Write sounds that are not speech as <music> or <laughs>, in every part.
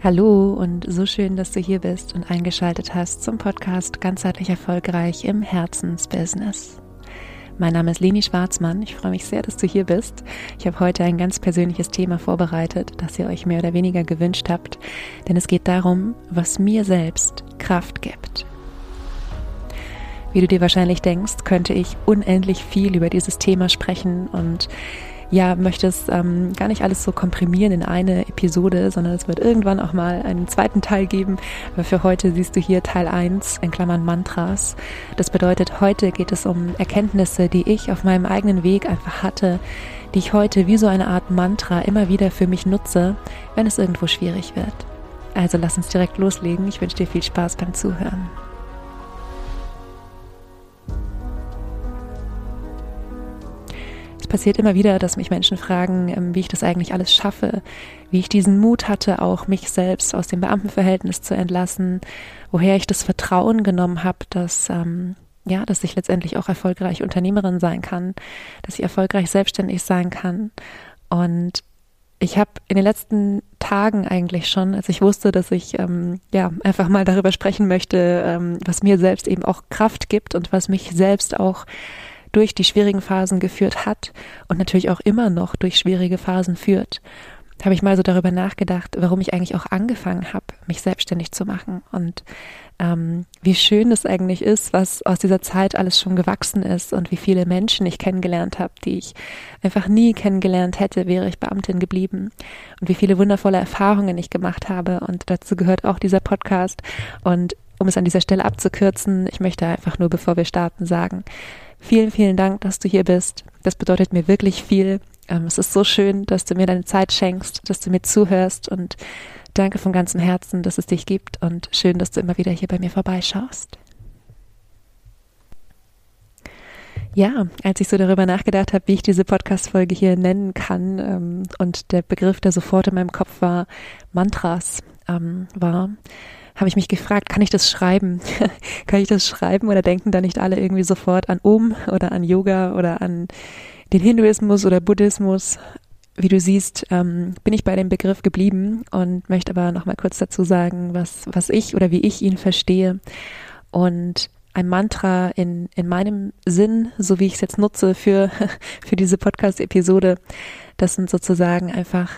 Hallo und so schön, dass du hier bist und eingeschaltet hast zum Podcast Ganzheitlich Erfolgreich im Herzensbusiness. Mein Name ist Leni Schwarzmann. Ich freue mich sehr, dass du hier bist. Ich habe heute ein ganz persönliches Thema vorbereitet, das ihr euch mehr oder weniger gewünscht habt, denn es geht darum, was mir selbst Kraft gibt. Wie du dir wahrscheinlich denkst, könnte ich unendlich viel über dieses Thema sprechen und ja, möchte es ähm, gar nicht alles so komprimieren in eine Episode, sondern es wird irgendwann auch mal einen zweiten Teil geben. Aber für heute siehst du hier Teil 1 in Klammern Mantras. Das bedeutet, heute geht es um Erkenntnisse, die ich auf meinem eigenen Weg einfach hatte, die ich heute wie so eine Art Mantra immer wieder für mich nutze, wenn es irgendwo schwierig wird. Also lass uns direkt loslegen. Ich wünsche dir viel Spaß beim Zuhören. Passiert immer wieder, dass mich Menschen fragen, ähm, wie ich das eigentlich alles schaffe, wie ich diesen Mut hatte, auch mich selbst aus dem Beamtenverhältnis zu entlassen, woher ich das Vertrauen genommen habe, dass ähm, ja, dass ich letztendlich auch erfolgreich Unternehmerin sein kann, dass ich erfolgreich selbstständig sein kann. Und ich habe in den letzten Tagen eigentlich schon, als ich wusste, dass ich ähm, ja einfach mal darüber sprechen möchte, ähm, was mir selbst eben auch Kraft gibt und was mich selbst auch durch die schwierigen Phasen geführt hat und natürlich auch immer noch durch schwierige Phasen führt, habe ich mal so darüber nachgedacht, warum ich eigentlich auch angefangen habe, mich selbstständig zu machen und ähm, wie schön es eigentlich ist, was aus dieser Zeit alles schon gewachsen ist und wie viele Menschen ich kennengelernt habe, die ich einfach nie kennengelernt hätte, wäre ich Beamtin geblieben und wie viele wundervolle Erfahrungen ich gemacht habe. Und dazu gehört auch dieser Podcast. Und um es an dieser Stelle abzukürzen, ich möchte einfach nur, bevor wir starten, sagen, Vielen, vielen Dank, dass du hier bist. Das bedeutet mir wirklich viel. Ähm, es ist so schön, dass du mir deine Zeit schenkst, dass du mir zuhörst und danke von ganzem Herzen, dass es dich gibt und schön, dass du immer wieder hier bei mir vorbeischaust. Ja, als ich so darüber nachgedacht habe, wie ich diese Podcast-Folge hier nennen kann, ähm, und der Begriff, der sofort in meinem Kopf war, Mantras ähm, war, habe ich mich gefragt, kann ich das schreiben? <laughs> kann ich das schreiben oder denken da nicht alle irgendwie sofort an Om oder an Yoga oder an den Hinduismus oder Buddhismus? Wie du siehst, ähm, bin ich bei dem Begriff geblieben und möchte aber noch mal kurz dazu sagen, was, was ich oder wie ich ihn verstehe. Und ein Mantra in, in meinem Sinn, so wie ich es jetzt nutze für, <laughs> für diese Podcast-Episode, das sind sozusagen einfach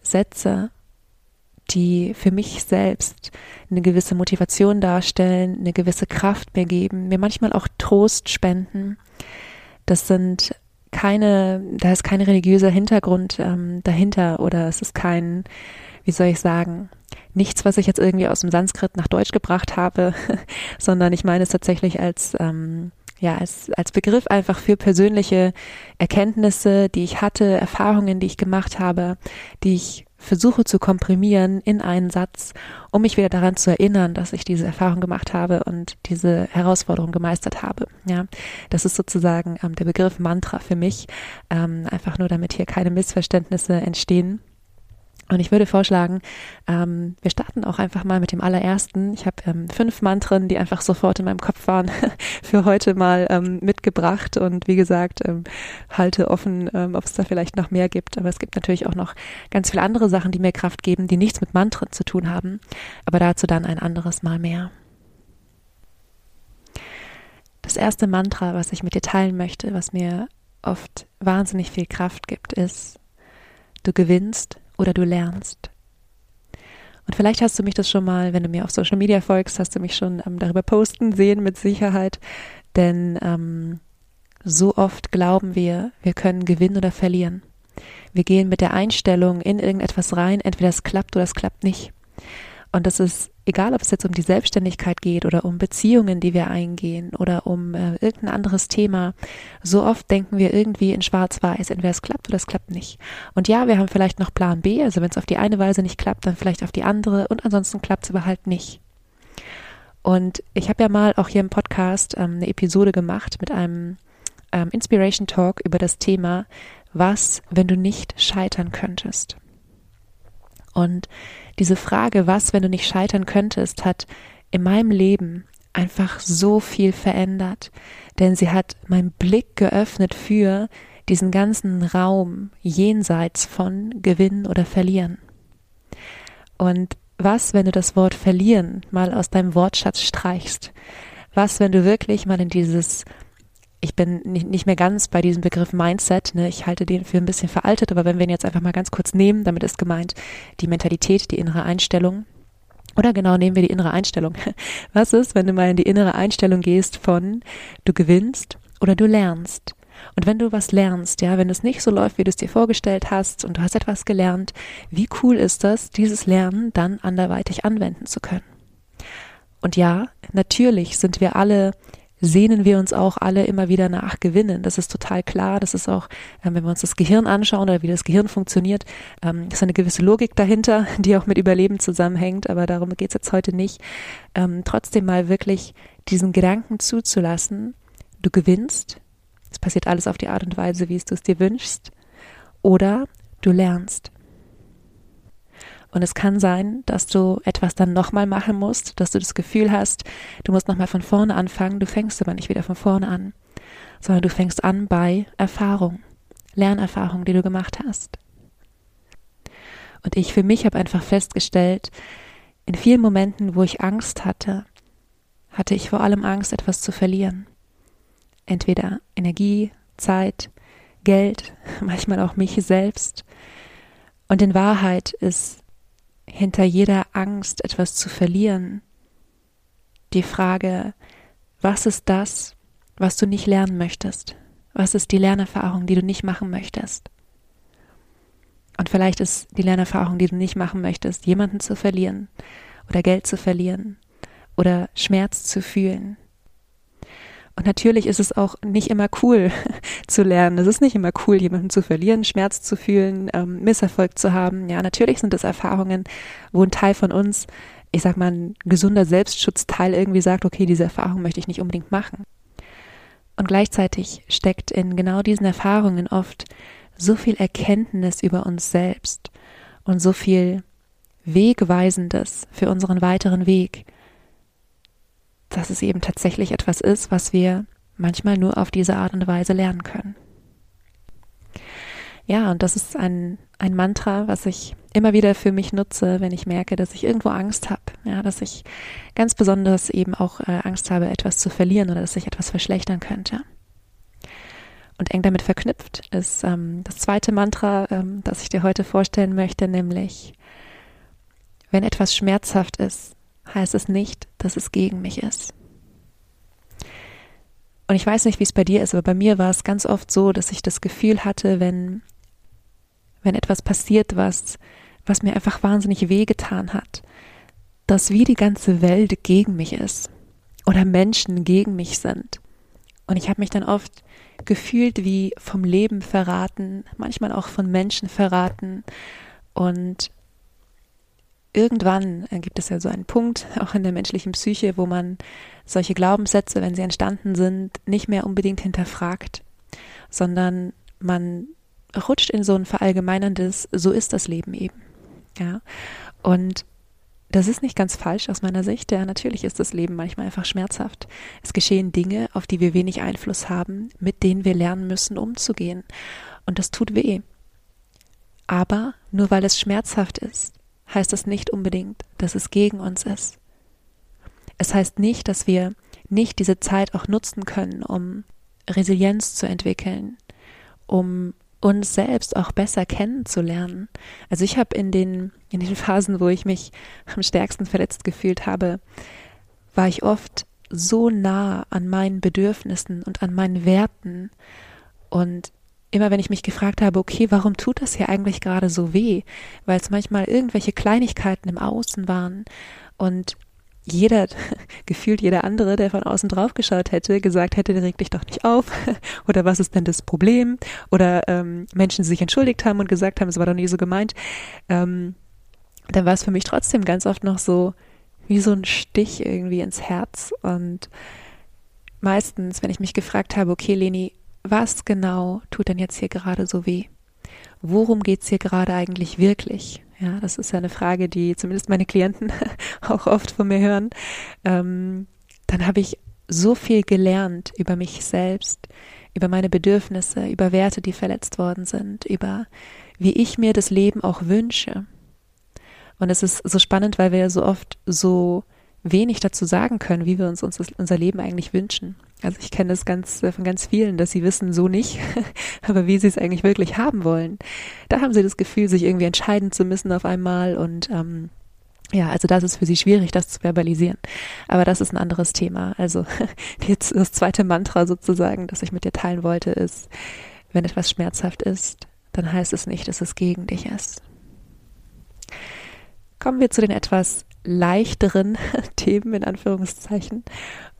Sätze, die für mich selbst eine gewisse Motivation darstellen, eine gewisse Kraft mir geben, mir manchmal auch Trost spenden. Das sind keine, da ist kein religiöser Hintergrund ähm, dahinter oder es ist kein, wie soll ich sagen, nichts, was ich jetzt irgendwie aus dem Sanskrit nach Deutsch gebracht habe, <laughs> sondern ich meine es tatsächlich als ähm, ja, als, als Begriff einfach für persönliche Erkenntnisse, die ich hatte, Erfahrungen, die ich gemacht habe, die ich versuche zu komprimieren in einen Satz, um mich wieder daran zu erinnern, dass ich diese Erfahrung gemacht habe und diese Herausforderung gemeistert habe. Ja, das ist sozusagen ähm, der Begriff Mantra für mich, ähm, einfach nur damit hier keine Missverständnisse entstehen. Und ich würde vorschlagen, ähm, wir starten auch einfach mal mit dem allerersten. Ich habe ähm, fünf Mantren, die einfach sofort in meinem Kopf waren, <laughs> für heute mal ähm, mitgebracht. Und wie gesagt, ähm, halte offen, ähm, ob es da vielleicht noch mehr gibt. Aber es gibt natürlich auch noch ganz viele andere Sachen, die mir Kraft geben, die nichts mit Mantren zu tun haben. Aber dazu dann ein anderes Mal mehr. Das erste Mantra, was ich mit dir teilen möchte, was mir oft wahnsinnig viel Kraft gibt, ist, du gewinnst oder du lernst. Und vielleicht hast du mich das schon mal, wenn du mir auf Social Media folgst, hast du mich schon ähm, darüber posten sehen, mit Sicherheit. Denn ähm, so oft glauben wir, wir können gewinnen oder verlieren. Wir gehen mit der Einstellung in irgendetwas rein, entweder es klappt oder es klappt nicht. Und das ist egal, ob es jetzt um die Selbstständigkeit geht oder um Beziehungen, die wir eingehen oder um äh, irgendein anderes Thema, so oft denken wir irgendwie in Schwarz-Weiß, entweder es klappt oder es klappt nicht. Und ja, wir haben vielleicht noch Plan B, also wenn es auf die eine Weise nicht klappt, dann vielleicht auf die andere und ansonsten klappt es aber halt nicht. Und ich habe ja mal auch hier im Podcast ähm, eine Episode gemacht mit einem ähm, Inspiration Talk über das Thema, was, wenn du nicht scheitern könntest. Und diese Frage, was, wenn du nicht scheitern könntest, hat in meinem Leben einfach so viel verändert, denn sie hat meinen Blick geöffnet für diesen ganzen Raum jenseits von Gewinnen oder Verlieren. Und was, wenn du das Wort verlieren mal aus deinem Wortschatz streichst? Was, wenn du wirklich mal in dieses ich bin nicht mehr ganz bei diesem Begriff Mindset, ne? ich halte den für ein bisschen veraltet, aber wenn wir ihn jetzt einfach mal ganz kurz nehmen, damit ist gemeint die Mentalität, die innere Einstellung. Oder genau nehmen wir die innere Einstellung. <laughs> Was ist, wenn du mal in die innere Einstellung gehst von du gewinnst oder du lernst? Und wenn du was lernst, ja, wenn es nicht so läuft, wie du es dir vorgestellt hast und du hast etwas gelernt, wie cool ist das, dieses Lernen dann anderweitig anwenden zu können? Und ja, natürlich sind wir alle sehnen wir uns auch alle immer wieder nach Gewinnen. Das ist total klar. Das ist auch, ähm, wenn wir uns das Gehirn anschauen oder wie das Gehirn funktioniert, ähm, ist eine gewisse Logik dahinter, <laughs> die auch mit Überleben zusammenhängt. Aber darum geht es jetzt heute nicht. Ähm, trotzdem mal wirklich diesen Gedanken zuzulassen, du gewinnst. Es passiert alles auf die Art und Weise, wie es du es dir wünschst. Oder du lernst. Und es kann sein, dass du etwas dann nochmal machen musst, dass du das Gefühl hast, du musst nochmal von vorne anfangen, du fängst aber nicht wieder von vorne an, sondern du fängst an bei Erfahrung, Lernerfahrung, die du gemacht hast. Und ich für mich habe einfach festgestellt, in vielen Momenten, wo ich Angst hatte, hatte ich vor allem Angst, etwas zu verlieren. Entweder Energie, Zeit, Geld, <laughs> manchmal auch mich selbst. Und in Wahrheit ist hinter jeder Angst, etwas zu verlieren, die Frage, was ist das, was du nicht lernen möchtest? Was ist die Lernerfahrung, die du nicht machen möchtest? Und vielleicht ist die Lernerfahrung, die du nicht machen möchtest, jemanden zu verlieren oder Geld zu verlieren oder Schmerz zu fühlen und natürlich ist es auch nicht immer cool <laughs> zu lernen. Es ist nicht immer cool, jemanden zu verlieren, Schmerz zu fühlen, ähm, Misserfolg zu haben. Ja, natürlich sind es Erfahrungen, wo ein Teil von uns, ich sag mal, ein gesunder Selbstschutzteil irgendwie sagt, okay, diese Erfahrung möchte ich nicht unbedingt machen. Und gleichzeitig steckt in genau diesen Erfahrungen oft so viel Erkenntnis über uns selbst und so viel Wegweisendes für unseren weiteren Weg, dass es eben tatsächlich etwas ist, was wir manchmal nur auf diese Art und Weise lernen können. Ja, und das ist ein, ein Mantra, was ich immer wieder für mich nutze, wenn ich merke, dass ich irgendwo Angst habe. Ja, dass ich ganz besonders eben auch äh, Angst habe, etwas zu verlieren oder dass sich etwas verschlechtern könnte. Und eng damit verknüpft ist ähm, das zweite Mantra, ähm, das ich dir heute vorstellen möchte, nämlich, wenn etwas schmerzhaft ist, heißt es nicht, dass es gegen mich ist. Und ich weiß nicht, wie es bei dir ist, aber bei mir war es ganz oft so, dass ich das Gefühl hatte, wenn, wenn etwas passiert, was, was mir einfach wahnsinnig wehgetan hat, dass wie die ganze Welt gegen mich ist oder Menschen gegen mich sind. Und ich habe mich dann oft gefühlt wie vom Leben verraten, manchmal auch von Menschen verraten und irgendwann äh, gibt es ja so einen Punkt, <laughs> auch in der menschlichen Psyche, wo man solche Glaubenssätze, wenn sie entstanden sind, nicht mehr unbedingt hinterfragt, sondern man rutscht in so ein verallgemeinerndes, so ist das Leben eben. Ja. Und das ist nicht ganz falsch aus meiner Sicht. Ja, natürlich ist das Leben manchmal einfach schmerzhaft. Es geschehen Dinge, auf die wir wenig Einfluss haben, mit denen wir lernen müssen, umzugehen. Und das tut weh. Aber nur weil es schmerzhaft ist, heißt das nicht unbedingt, dass es gegen uns ist. Es heißt nicht, dass wir nicht diese Zeit auch nutzen können, um Resilienz zu entwickeln, um uns selbst auch besser kennenzulernen. Also ich habe in den in den Phasen, wo ich mich am stärksten verletzt gefühlt habe, war ich oft so nah an meinen Bedürfnissen und an meinen Werten und immer wenn ich mich gefragt habe, okay, warum tut das hier eigentlich gerade so weh? Weil es manchmal irgendwelche Kleinigkeiten im Außen waren und jeder, <laughs> gefühlt jeder andere, der von außen drauf geschaut hätte, gesagt hätte, reg dich doch nicht auf. <laughs> Oder was ist denn das Problem? Oder ähm, Menschen, die sich entschuldigt haben und gesagt haben, es war doch nie so gemeint. Ähm, dann war es für mich trotzdem ganz oft noch so wie so ein Stich irgendwie ins Herz. Und meistens, wenn ich mich gefragt habe, okay, Leni, was genau tut denn jetzt hier gerade so weh? Worum geht's hier gerade eigentlich wirklich? Ja, das ist ja eine Frage, die zumindest meine Klienten <laughs> auch oft von mir hören. Ähm, dann habe ich so viel gelernt über mich selbst, über meine Bedürfnisse, über Werte, die verletzt worden sind, über wie ich mir das Leben auch wünsche. Und es ist so spannend, weil wir ja so oft so wenig dazu sagen können, wie wir uns, uns unser Leben eigentlich wünschen. Also ich kenne das ganz von ganz vielen, dass sie wissen so nicht, <laughs> aber wie sie es eigentlich wirklich haben wollen. Da haben sie das Gefühl, sich irgendwie entscheiden zu müssen auf einmal und ähm, ja, also das ist für sie schwierig, das zu verbalisieren. Aber das ist ein anderes Thema. Also <laughs> jetzt das zweite Mantra sozusagen, das ich mit dir teilen wollte, ist, wenn etwas schmerzhaft ist, dann heißt es nicht, dass es gegen dich ist. Kommen wir zu den etwas leichteren <laughs> Themen in Anführungszeichen.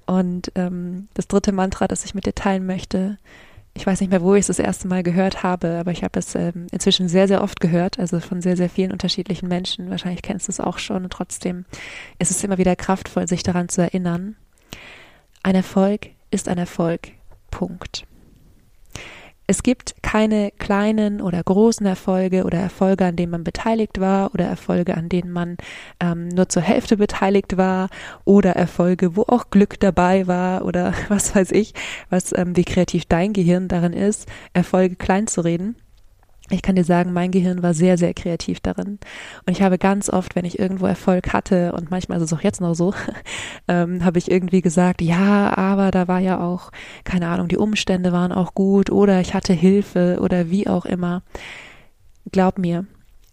Und ähm, das dritte Mantra, das ich mit dir teilen möchte, ich weiß nicht mehr, wo ich es das erste Mal gehört habe, aber ich habe es ähm, inzwischen sehr, sehr oft gehört, also von sehr, sehr vielen unterschiedlichen Menschen. Wahrscheinlich kennst du es auch schon und trotzdem ist es immer wieder kraftvoll, sich daran zu erinnern. Ein Erfolg ist ein Erfolg. Punkt. Es gibt keine kleinen oder großen Erfolge oder Erfolge, an denen man beteiligt war oder Erfolge, an denen man ähm, nur zur Hälfte beteiligt war oder Erfolge, wo auch Glück dabei war oder <laughs> was weiß ich, was ähm, wie kreativ dein Gehirn darin ist, Erfolge klein zu reden. Ich kann dir sagen, mein Gehirn war sehr, sehr kreativ darin. Und ich habe ganz oft, wenn ich irgendwo Erfolg hatte, und manchmal ist es auch jetzt noch so, <laughs> ähm, habe ich irgendwie gesagt, ja, aber da war ja auch, keine Ahnung, die Umstände waren auch gut oder ich hatte Hilfe oder wie auch immer. Glaub mir,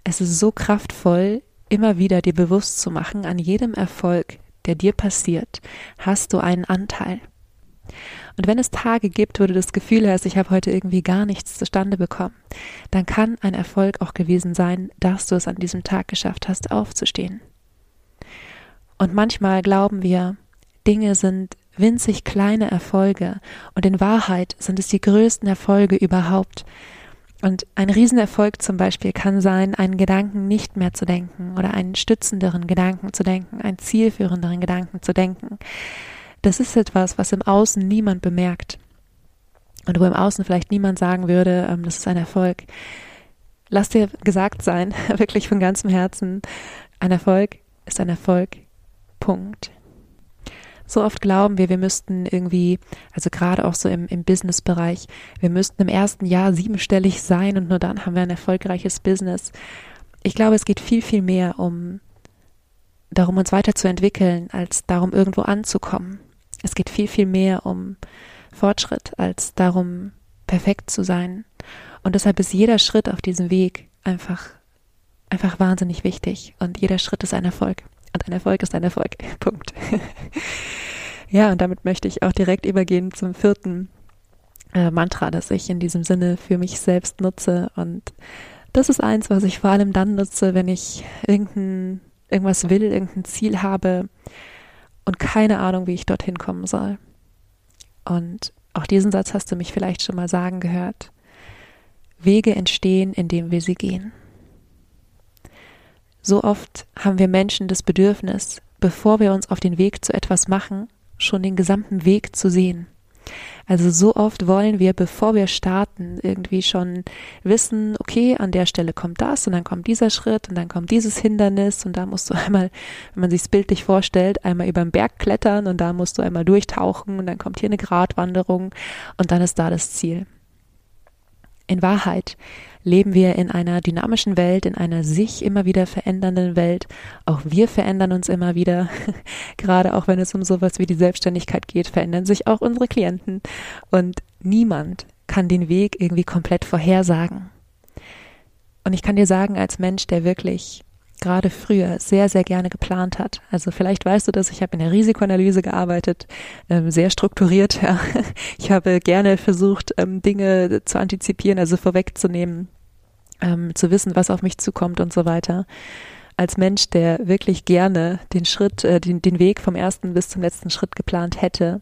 es ist so kraftvoll, immer wieder dir bewusst zu machen, an jedem Erfolg, der dir passiert, hast du einen Anteil. Und wenn es Tage gibt, wo du das Gefühl hast, ich habe heute irgendwie gar nichts zustande bekommen, dann kann ein Erfolg auch gewesen sein, dass du es an diesem Tag geschafft hast, aufzustehen. Und manchmal glauben wir, Dinge sind winzig kleine Erfolge und in Wahrheit sind es die größten Erfolge überhaupt. Und ein Riesenerfolg zum Beispiel kann sein, einen Gedanken nicht mehr zu denken oder einen stützenderen Gedanken zu denken, einen zielführenderen Gedanken zu denken das ist etwas, was im Außen niemand bemerkt. Und wo im Außen vielleicht niemand sagen würde, ähm, das ist ein Erfolg. Lass dir gesagt sein, <laughs> wirklich von ganzem Herzen, ein Erfolg ist ein Erfolg. Punkt. So oft glauben wir, wir müssten irgendwie, also gerade auch so im, im Business-Bereich, wir müssten im ersten Jahr siebenstellig sein und nur dann haben wir ein erfolgreiches Business. Ich glaube, es geht viel, viel mehr um darum, uns weiterzuentwickeln, als darum, irgendwo anzukommen. Es geht viel, viel mehr um Fortschritt als darum, perfekt zu sein. Und deshalb ist jeder Schritt auf diesem Weg einfach, einfach wahnsinnig wichtig. Und jeder Schritt ist ein Erfolg. Und ein Erfolg ist ein Erfolg. <laughs> Punkt. ja, und damit möchte ich auch direkt übergehen zum vierten äh, Mantra, das ich in diesem Sinne für mich selbst nutze. Und das ist eins, was ich vor allem dann nutze, wenn ich irgendein, irgendwas will, irgendein Ziel habe, und keine Ahnung, wie ich dorthin kommen soll. Und auch diesen Satz hast du mich vielleicht schon mal sagen gehört. Wege entstehen, indem wir sie gehen. So oft haben wir Menschen das Bedürfnis, bevor wir uns auf den Weg zu etwas machen, schon den gesamten Weg zu sehen. Also so oft wollen wir, bevor wir starten, irgendwie schon wissen, okay, an der Stelle kommt das und dann kommt dieser Schritt und dann kommt dieses Hindernis und da musst du <laughs> einmal, wenn man sich bildlich vorstellt, einmal über den Berg klettern und da musst du einmal durchtauchen und dann kommt hier eine Gratwanderung und dann ist da das Ziel. In Wahrheit leben wir in einer dynamischen Welt, in einer sich immer wieder verändernden Welt. Auch wir verändern uns immer wieder. <laughs> Gerade auch wenn es um sowas wie die Selbstständigkeit geht, verändern sich auch unsere Klienten. Und niemand kann den Weg irgendwie komplett vorhersagen. Und ich kann dir sagen, als Mensch, der wirklich gerade früher sehr, sehr gerne geplant hat. Also vielleicht weißt du das, ich habe in der Risikoanalyse gearbeitet, ähm, sehr strukturiert. <laughs> Ja. Ich habe gerne versucht, ähm, Dinge zu antizipieren, also vorwegzunehmen, ähm, zu wissen, was auf mich zukommt und so weiter. Als Mensch, der wirklich gerne den Schritt, äh, den, den Weg vom ersten bis zum letzten Schritt geplant hätte,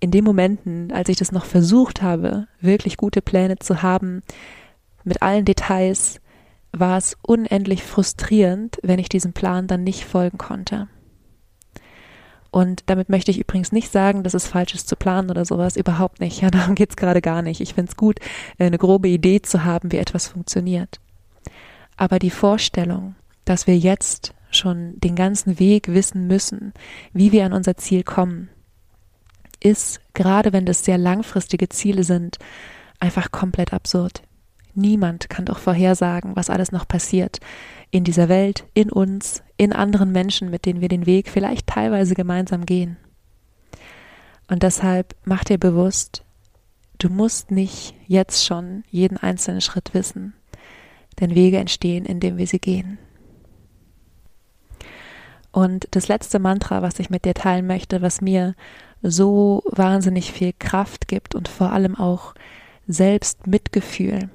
in den Momenten, als ich das noch versucht habe, wirklich gute Pläne zu haben, mit allen Details, war es unendlich frustrierend, wenn ich diesem Plan dann nicht folgen konnte. Und damit möchte ich übrigens nicht sagen, dass es falsch ist zu planen oder sowas. Überhaupt nicht. <laughs> Ja, darum geht's gerade gar nicht. Ich finde es gut, eine grobe Idee zu haben, wie etwas funktioniert. Aber die Vorstellung, dass wir jetzt schon den ganzen Weg wissen müssen, wie wir an unser Ziel kommen, ist, gerade wenn das sehr langfristige Ziele sind, einfach komplett absurd. Niemand kann doch vorhersagen, was alles noch passiert in dieser Welt, in uns, in anderen Menschen, mit denen wir den Weg vielleicht teilweise gemeinsam gehen. Und deshalb mach dir bewusst, du musst nicht jetzt schon jeden einzelnen Schritt wissen, denn Wege entstehen, indem wir sie gehen. Und das letzte Mantra, was ich mit dir teilen möchte, was mir so wahnsinnig viel Kraft gibt und vor allem auch Selbstmitgefühl,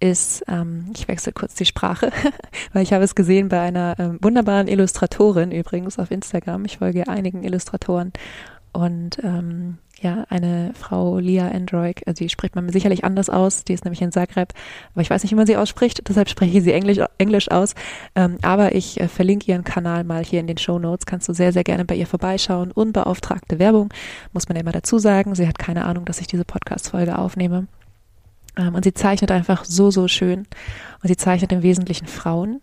ist, ähm, ich wechsle kurz die Sprache, <laughs> weil ich habe es gesehen bei einer ähm, wunderbaren Illustratorin übrigens auf Instagram. Ich folge einigen Illustratoren und ähm, ja, eine Frau Lia Android, also die spricht man sicherlich anders aus, die ist nämlich in Zagreb, aber ich weiß nicht, wie man sie ausspricht, deshalb spreche ich sie Englisch, Englisch aus. Ähm, aber ich äh, verlinke ihren Kanal mal hier in den Show Notes, kannst du sehr, sehr gerne bei ihr vorbeischauen. Unbeauftragte Werbung, muss man ja immer dazu sagen. Sie hat keine Ahnung, dass ich diese Podcast-Folge aufnehme. Ähm, und sie zeichnet einfach so, so schön. Und sie zeichnet im Wesentlichen Frauen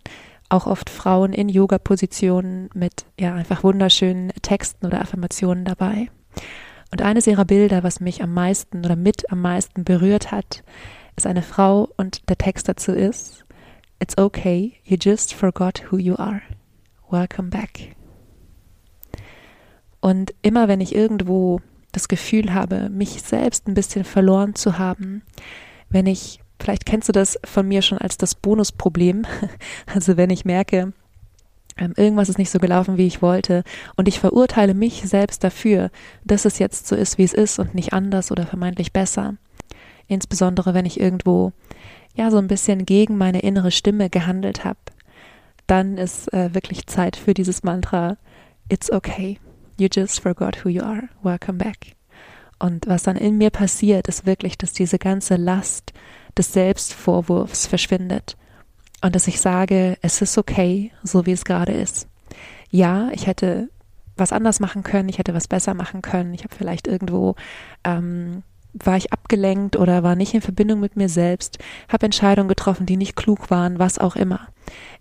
auch oft Frauen in Yoga-Positionen mit ja einfach wunderschönen Texten oder Affirmationen dabei. Und eines ihrer Bilder, was mich am meisten oder mit am meisten berührt hat, ist eine Frau und der Text dazu ist It's okay, you just forgot who you are. Welcome back. Und immer wenn ich irgendwo das Gefühl habe, mich selbst ein bisschen verloren zu haben, wenn ich, vielleicht kennst du das von mir schon als das Bonusproblem, <laughs> also wenn ich merke, ähm, irgendwas ist nicht so gelaufen, wie ich wollte, und ich verurteile mich selbst dafür, dass es jetzt so ist, wie es ist und nicht anders oder vermeintlich besser. Insbesondere wenn ich irgendwo ja so ein bisschen gegen meine innere Stimme gehandelt habe, dann ist äh, wirklich Zeit für dieses Mantra It's okay. You just forgot who you are. Welcome back. Und was dann in mir passiert, ist wirklich, dass diese ganze Last des Selbstvorwurfs verschwindet und dass ich sage, es ist okay, so wie es gerade ist. Ja, ich hätte was anders machen können, ich hätte was besser machen können, ich habe vielleicht irgendwo ähm, war ich abgelenkt oder war nicht in Verbindung mit mir selbst, habe Entscheidungen getroffen, die nicht klug waren, was auch immer.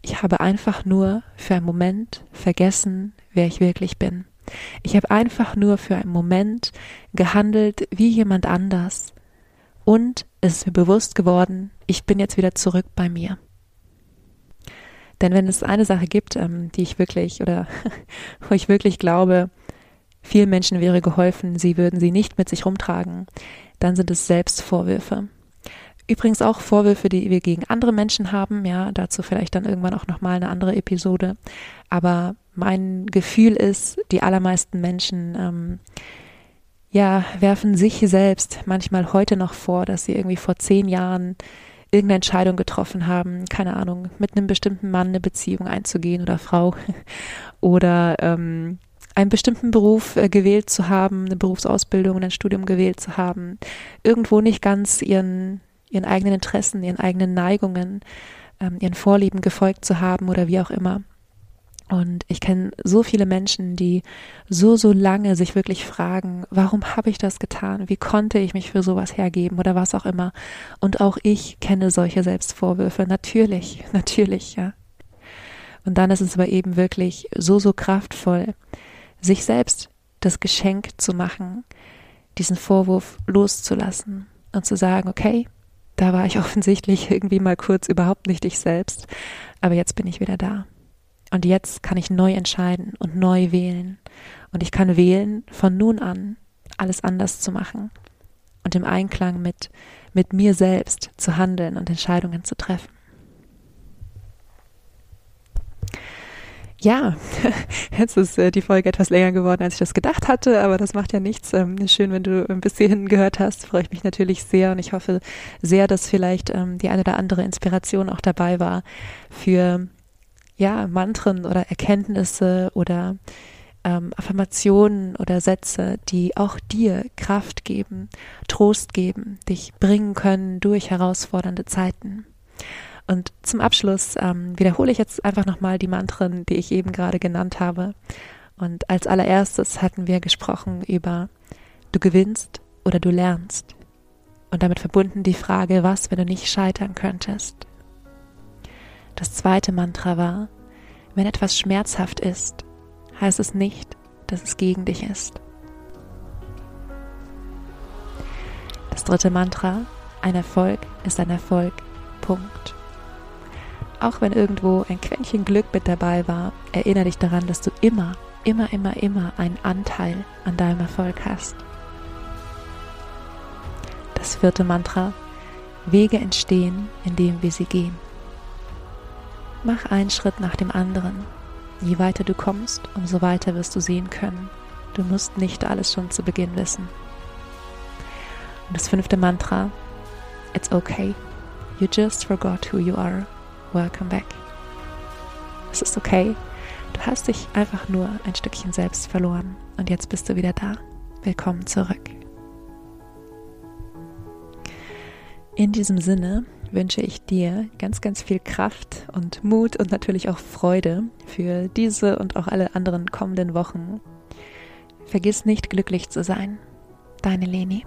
Ich habe einfach nur für einen Moment vergessen, wer ich wirklich bin. Ich habe einfach nur für einen Moment gehandelt wie jemand anders und es ist mir bewusst geworden, ich bin jetzt wieder zurück bei mir. Denn wenn es eine Sache gibt, ähm, die ich wirklich oder <laughs> wo ich wirklich glaube, vielen Menschen wäre geholfen, sie würden sie nicht mit sich rumtragen, dann sind es Selbstvorwürfe. Übrigens auch Vorwürfe, die wir gegen andere Menschen haben, ja, dazu vielleicht dann irgendwann auch nochmal eine andere Episode. Aber mein Gefühl ist, die allermeisten Menschen, ähm, ja, werfen sich selbst manchmal heute noch vor, dass sie irgendwie vor zehn Jahren irgendeine Entscheidung getroffen haben, keine Ahnung, mit einem bestimmten Mann eine Beziehung einzugehen oder Frau <laughs> oder ähm, einen bestimmten Beruf äh, gewählt zu haben, eine Berufsausbildung und ein Studium gewählt zu haben, irgendwo nicht ganz ihren, ihren eigenen Interessen, ihren eigenen Neigungen, ähm, ihren Vorlieben gefolgt zu haben oder wie auch immer. Und ich kenne so viele Menschen, die so, so lange sich wirklich fragen, warum habe ich das getan? Wie konnte ich mich für sowas hergeben oder was auch immer? Und auch ich kenne solche Selbstvorwürfe. Natürlich, <laughs> natürlich, ja. Und dann ist es aber eben wirklich so, so kraftvoll, sich selbst das Geschenk zu machen, diesen Vorwurf loszulassen und zu sagen, okay, da war ich <laughs> offensichtlich irgendwie mal kurz überhaupt nicht ich selbst, aber jetzt bin ich wieder da. Und jetzt kann ich neu entscheiden und neu wählen. Und ich kann wählen, von nun an alles anders zu machen und im Einklang mit, mit mir selbst zu handeln und Entscheidungen zu treffen. Ja, <laughs> jetzt ist äh, die Folge etwas länger geworden, als ich das gedacht hatte, aber das macht ja nichts. Ähm, schön, wenn du ein bisschen <laughs> gehört hast, freue ich mich natürlich sehr und ich hoffe sehr, dass vielleicht ähm, die eine oder andere Inspiration auch dabei war für ja, Mantren oder Erkenntnisse oder ähm, Affirmationen oder Sätze, die auch dir Kraft geben, Trost geben, dich bringen können durch herausfordernde Zeiten. Und zum Abschluss ähm, wiederhole ich jetzt einfach nochmal die Mantren, die ich eben gerade genannt habe. Und als allererstes hatten wir gesprochen über du gewinnst oder du lernst. Und damit verbunden die Frage, was, wenn du nicht scheitern könntest. Das zweite Mantra war, wenn etwas schmerzhaft ist, heißt es nicht, dass es gegen dich ist. Das dritte Mantra, ein Erfolg ist ein Erfolg. Punkt. Auch wenn irgendwo ein Quäntchen Glück mit dabei war, erinnere dich daran, dass du immer, immer, immer, immer einen Anteil an deinem Erfolg hast. Das vierte Mantra. Wege entstehen, indem wir sie gehen. Mach einen Schritt nach dem anderen. Je weiter du kommst, umso weiter wirst du sehen können. Du musst nicht alles schon zu Beginn wissen. Und das fünfte Mantra. It's okay. You just forgot who you are. Welcome back. Es ist okay. Du hast dich einfach nur ein Stückchen selbst verloren und jetzt bist du wieder da. Willkommen zurück. In diesem Sinne wünsche ich dir ganz, ganz viel Kraft und Mut und natürlich auch Freude für diese und auch alle anderen kommenden Wochen. Vergiss nicht glücklich zu sein. Deine Leni.